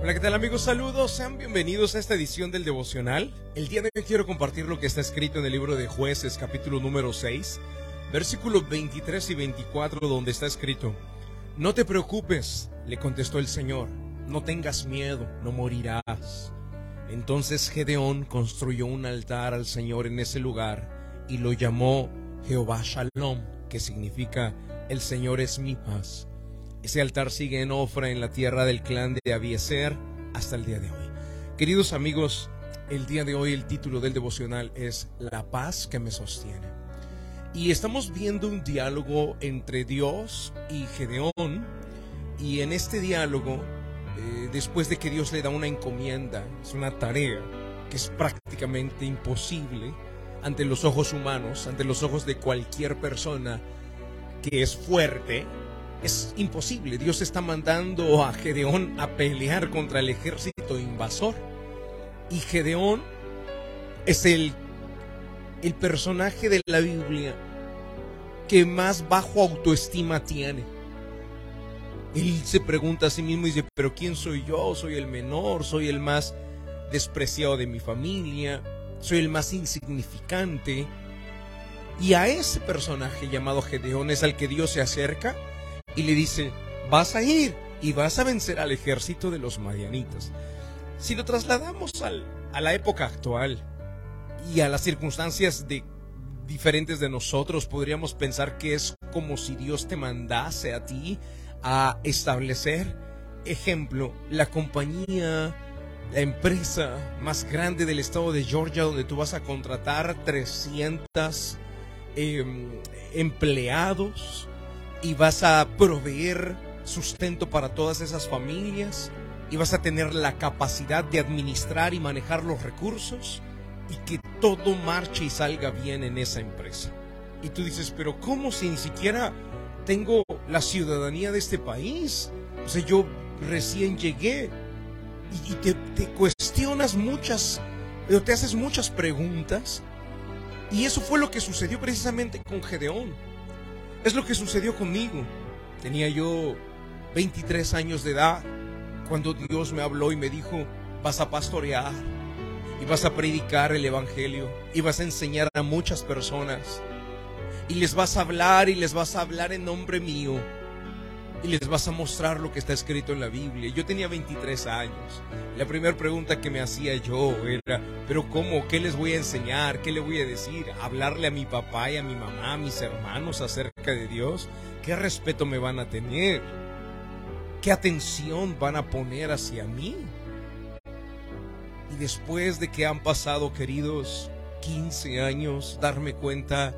Hola, ¿qué tal amigos? Saludos, sean bienvenidos a esta edición del devocional. El día de hoy quiero compartir lo que está escrito en el libro de jueces, capítulo número 6, versículos 23 y 24, donde está escrito, No te preocupes, le contestó el Señor, no tengas miedo, no morirás. Entonces Gedeón construyó un altar al Señor en ese lugar y lo llamó Jehová Shalom, que significa el Señor es mi paz. Ese altar sigue en Ofra en la tierra del clan de Abieser hasta el día de hoy. Queridos amigos, el día de hoy el título del devocional es La paz que me sostiene. Y estamos viendo un diálogo entre Dios y Gedeón. Y en este diálogo, eh, después de que Dios le da una encomienda, es una tarea que es prácticamente imposible ante los ojos humanos, ante los ojos de cualquier persona que es fuerte, es imposible. Dios está mandando a Gedeón a pelear contra el ejército invasor. Y Gedeón es el, el personaje de la Biblia que más bajo autoestima tiene. Él se pregunta a sí mismo y dice, pero ¿quién soy yo? Soy el menor, soy el más despreciado de mi familia, soy el más insignificante. Y a ese personaje llamado Gedeón es al que Dios se acerca y le dice, vas a ir y vas a vencer al ejército de los madianitas. Si lo trasladamos a la época actual y a las circunstancias diferentes de nosotros, podríamos pensar que es como si Dios te mandase a ti a establecer, ejemplo, la compañía, la empresa más grande del estado de Georgia donde tú vas a contratar 300 em, empleados y vas a proveer sustento para todas esas familias y vas a tener la capacidad de administrar y manejar los recursos y que todo marche y salga bien en esa empresa. Y tú dices, pero ¿cómo si ni siquiera tengo la ciudadanía de este país? O sea, yo recién llegué y, te, te cuestionas muchas, te haces muchas preguntas. Y eso fue lo que sucedió precisamente con Gedeón. Es lo que sucedió conmigo. Tenía yo 23 años de edad cuando Dios me habló y me dijo, vas a pastorear y vas a predicar el Evangelio y vas a enseñar a muchas personas y les vas a hablar y les vas a hablar en nombre mío y les vas a mostrar lo que está escrito en la Biblia. Yo tenía 23 años. La primera pregunta que me hacía yo era, pero ¿cómo? ¿Qué les voy a enseñar? ¿Qué le voy a decir? ¿Hablarle a mi papá y a mi mamá, a mis hermanos acerca de Dios? ¿Qué respeto me van a tener? ¿Qué atención van a poner hacia mí? Y después de que han pasado, queridos, 15 años, darme cuenta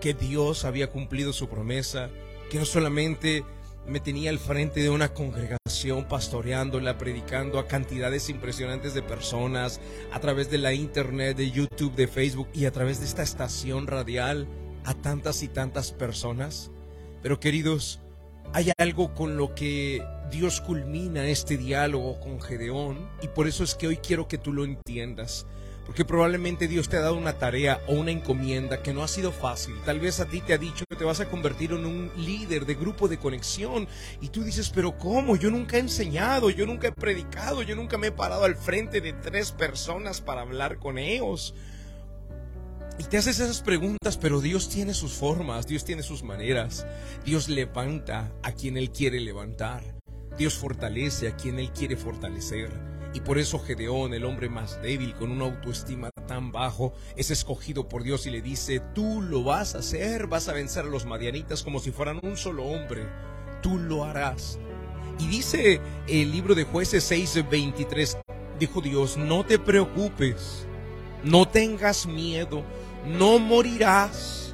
que Dios había cumplido su promesa, que no solamente me tenía al frente de una congregación pastoreándola, predicando a cantidades impresionantes de personas a través de la internet, de YouTube, de Facebook y a través de esta estación radial a tantas y tantas personas. Pero queridos, hay algo con lo que Dios culmina este diálogo con Gedeón y por eso es que hoy quiero que tú lo entiendas. Porque probablemente Dios te ha dado una tarea o una encomienda que no ha sido fácil. Tal vez a ti te ha dicho que te vas a convertir en un líder de grupo de conexión. Y tú dices, pero ¿cómo? Yo nunca he enseñado, yo nunca he predicado, yo nunca me he parado al frente de tres personas para hablar con ellos. Y te haces esas preguntas, pero Dios tiene sus formas, Dios tiene sus maneras. Dios levanta a quien Él quiere levantar. Dios fortalece a quien Él quiere fortalecer. Y por eso Gedeón, el hombre más débil, con una autoestima tan bajo, es escogido por Dios y le dice, tú lo vas a hacer, vas a vencer a los madianitas como si fueran un solo hombre, tú lo harás. Y dice el libro de jueces 6:23, dijo Dios, no te preocupes, no tengas miedo, no morirás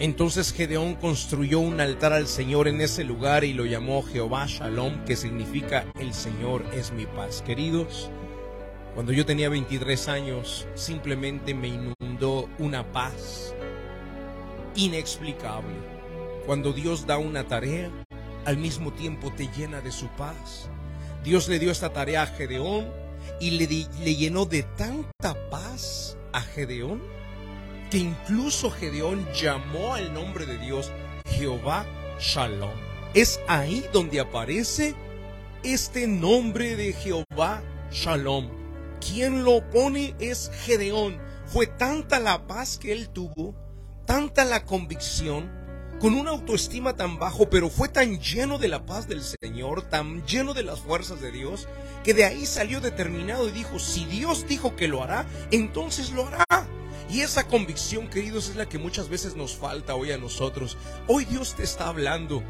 entonces Gedeón construyó un altar al Señor en ese lugar y lo llamó Jehová Shalom, que significa el Señor es mi paz. Queridos, cuando yo tenía 23 años, simplemente me inundó una paz inexplicable. Cuando Dios da una tarea, al mismo tiempo te llena de su paz. Dios le dio esta tarea a Gedeón y le, le llenó de tanta paz a Gedeón que incluso Gedeón llamó al nombre de Dios Jehová Shalom. Es ahí donde aparece este nombre de Jehová Shalom. Quien lo pone es Gedeón. Fue tanta la paz que él tuvo, tanta la convicción, con una autoestima tan bajo, pero fue tan lleno de la paz del Señor, tan lleno de las fuerzas de Dios, que de ahí salió determinado y dijo, si Dios dijo que lo hará, entonces lo hará. Y esa convicción, queridos, es la que muchas veces nos falta hoy a nosotros. Hoy Dios te está hablando.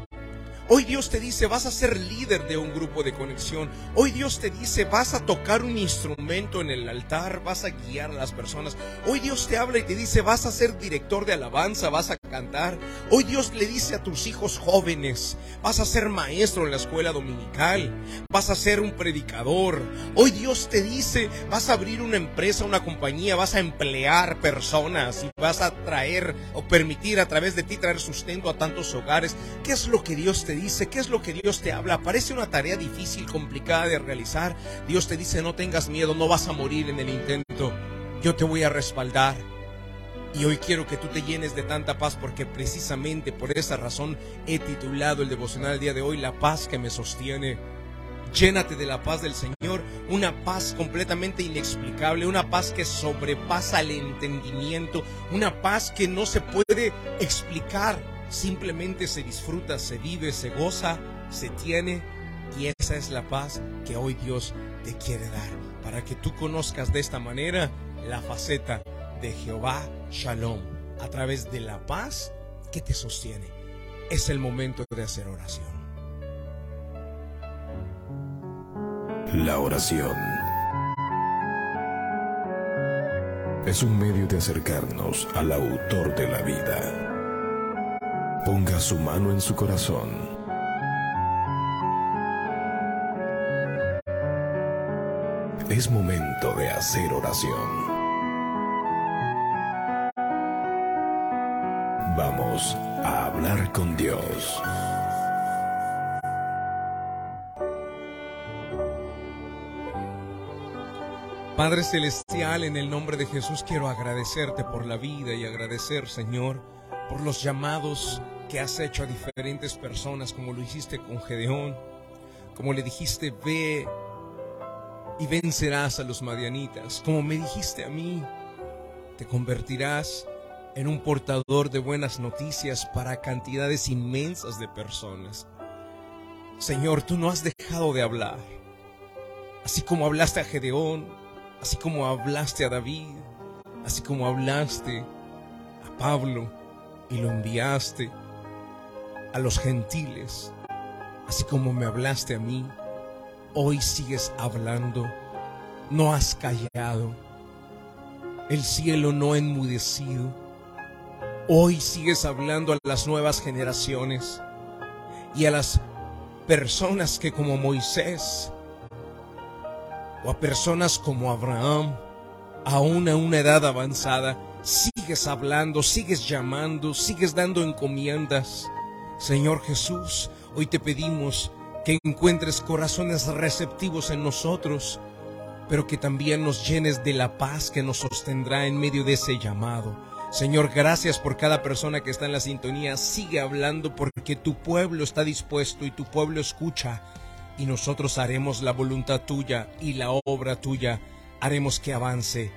Hoy Dios te dice, vas a ser líder de un grupo de conexión. Hoy Dios te dice, vas a tocar un instrumento en el altar, vas a guiar a las personas. Hoy Dios te habla y te dice, vas a ser director de alabanza, vas a cantar. Hoy Dios le dice a tus hijos jóvenes, vas a ser maestro en la escuela dominical, vas a ser un predicador. Hoy Dios te dice, vas a abrir una empresa, una compañía, vas a emplear personas y vas a traer o permitir a través de ti traer sustento a tantos hogares. ¿Qué es lo que Dios te dice? ¿Qué es lo que Dios te habla? Parece una tarea difícil, complicada de realizar. Dios te dice, no tengas miedo, no vas a morir en el intento. Yo te voy a respaldar. Y hoy quiero que tú te llenes de tanta paz porque precisamente por esa razón he titulado el devocional del día de hoy La paz que me sostiene. Llénate de la paz del Señor, una paz completamente inexplicable, una paz que sobrepasa el entendimiento, una paz que no se puede explicar simplemente se disfruta, se vive, se goza, se tiene y esa es la paz que hoy Dios te quiere dar para que tú conozcas de esta manera la faceta de Jehová Shalom a través de la paz que te sostiene. Es el momento de hacer oración. La oración es un medio de acercarnos al autor de la vida Ponga su mano en su corazón. Es momento de hacer oración. Vamos a hablar con Dios. Padre Celestial, en el nombre de Jesús quiero agradecerte por la vida y agradecer, Señor, por los llamados que has hecho a diferentes personas, como lo hiciste con Gedeón, como le dijiste, ve y vencerás a los madianitas, como me dijiste a mí, te convertirás en un portador de buenas noticias para cantidades inmensas de personas. Señor, tú no has dejado de hablar, así como hablaste a Gedeón, así como hablaste a David, así como hablaste a Pablo, y lo enviaste a los gentiles, así como me hablaste a mí, hoy sigues hablando, no has callado, el cielo no ha enmudecido, hoy sigues hablando a las nuevas generaciones y a las personas que como Moisés o a personas como Abraham, aún a una edad avanzada, sigues hablando, sigues llamando, sigues dando encomiendas. Señor Jesús, hoy te pedimos que encuentres corazones receptivos en nosotros, pero que también nos llenes de la paz que nos sostendrá en medio de ese llamado. Señor, gracias por cada persona que está en la sintonía. Sigue hablando porque tu pueblo está dispuesto y tu pueblo escucha. Y nosotros haremos la voluntad tuya y la obra tuya. Haremos que avance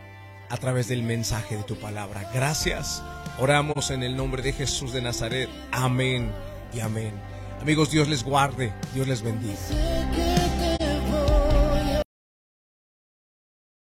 a través del mensaje de tu palabra. Gracias. Oramos en el nombre de Jesús de Nazaret. Amén y amén. Amigos, Dios les guarde, Dios les bendiga.